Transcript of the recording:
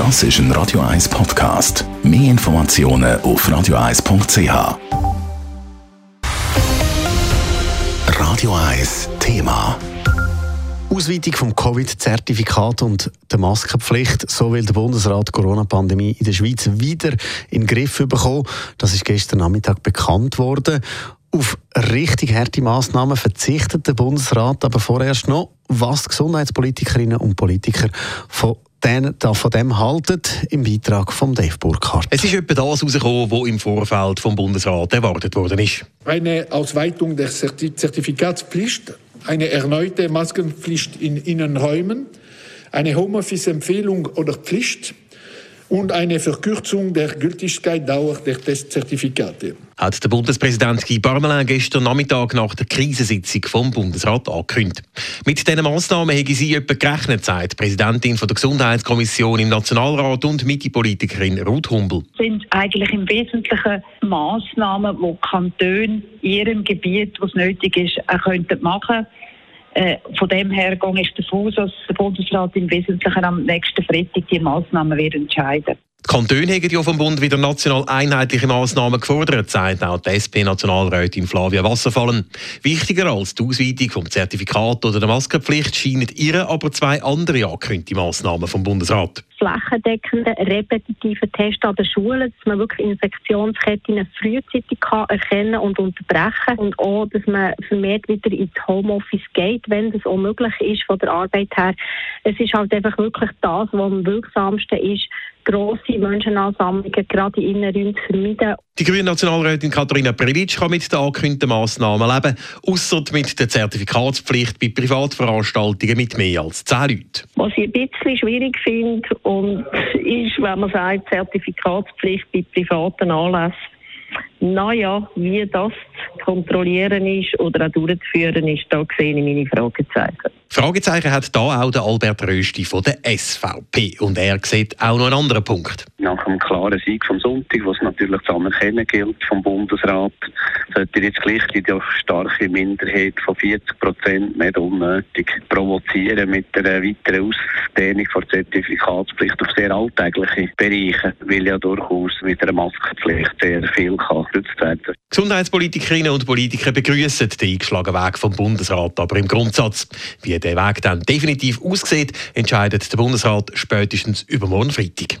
Das ist ein Radio 1 Podcast. Mehr Informationen auf radio1.ch. Radio 1 Thema. Ausweitung vom Covid-Zertifikat und der Maskenpflicht. So will der Bundesrat die Corona-Pandemie in der Schweiz wieder in den Griff bekommen. Das ist gestern Nachmittag bekannt worden. Auf richtig harte Massnahmen verzichtet der Bundesrat aber vorerst noch, was die Gesundheitspolitikerinnen und Politiker von den, von dem halten, im Beitrag von Dave Burkhardt. Es ist etwa das herausgekommen, was im Vorfeld vom Bundesrat erwartet worden ist. Eine Ausweitung der Zertifikatspflicht, eine erneute Maskenpflicht in Innenräumen, eine Homeoffice-Empfehlung oder Pflicht, und eine Verkürzung der Gültigkeitsdauer der Testzertifikate. Hat der Bundespräsident Guy Parmelin gestern Nachmittag nach der Krisensitzung vom Bundesrat angekündigt. Mit diesen Massnahmen hätte sie etwa gerechnet, sagt die Präsidentin der Gesundheitskommission im Nationalrat und Mitte-Politikerin Ruth Humbel. Das sind eigentlich im Wesentlichen Massnahmen, die Kantone in ihrem Gebiet, wo es nötig ist, auch könnten machen äh, von dem her gehe ich davon aus, dass der Bundesrat im Wesentlichen am nächsten Freitag die Massnahmen wird entscheiden die Kantone haben ja vom Bund wieder national einheitliche Massnahmen gefordert, sagt auch die SP-Nationalrätin Flavia Wasserfallen. Wichtiger als die Ausweitung vom Zertifikat oder der Maskenpflicht scheinen ihr aber zwei andere angekündigte Massnahmen vom Bundesrat. Flächendeckende, repetitive Tests an den Schulen, dass man wirklich Infektionsketten frühzeitig kann erkennen und unterbrechen und auch, dass man vermehrt wieder ins Homeoffice geht, wenn das auch möglich ist von der Arbeit her. Es ist halt einfach wirklich das, was am wirksamsten ist, grosse Menschenansammlungen gerade in Innenräumen zu vermeiden. Die grüne Nationalrätin Katharina Previtsch kann mit den angekündigten Massnahmen leben, außer mit der Zertifikatspflicht bei Privatveranstaltungen mit mehr als zehn Leuten. Was ich ein bisschen schwierig finde, und ist, wenn man sagt, Zertifikatspflicht bei privaten Anlässen, naja, wie das zu kontrollieren ist oder auch durchzuführen ist, da sehe ich meine Fragezeichen. Fragezeichen hat da auch der Albert Rösti von der SVP. Und er sieht auch noch einen anderen Punkt. Nach einem klaren Sieg vom Sonntag, was natürlich zu anerkennen gilt vom Bundesrat, sollte jetzt gleich die starke Minderheit von 40 Prozent nicht unnötig provozieren mit einer weiteren Ausdehnung der Zertifikatspflicht auf sehr alltägliche Bereiche, weil ja durchaus mit einer Maskenpflicht sehr viel kann genutzt werden. Gesundheitspolitikerinnen und Politiker begrüßen den eingeschlagenen Weg vom Bundesrat, aber im Grundsatz, wie der Weg dann definitiv aussieht, entscheidet der Bundesrat spätestens übermorgen Freitag.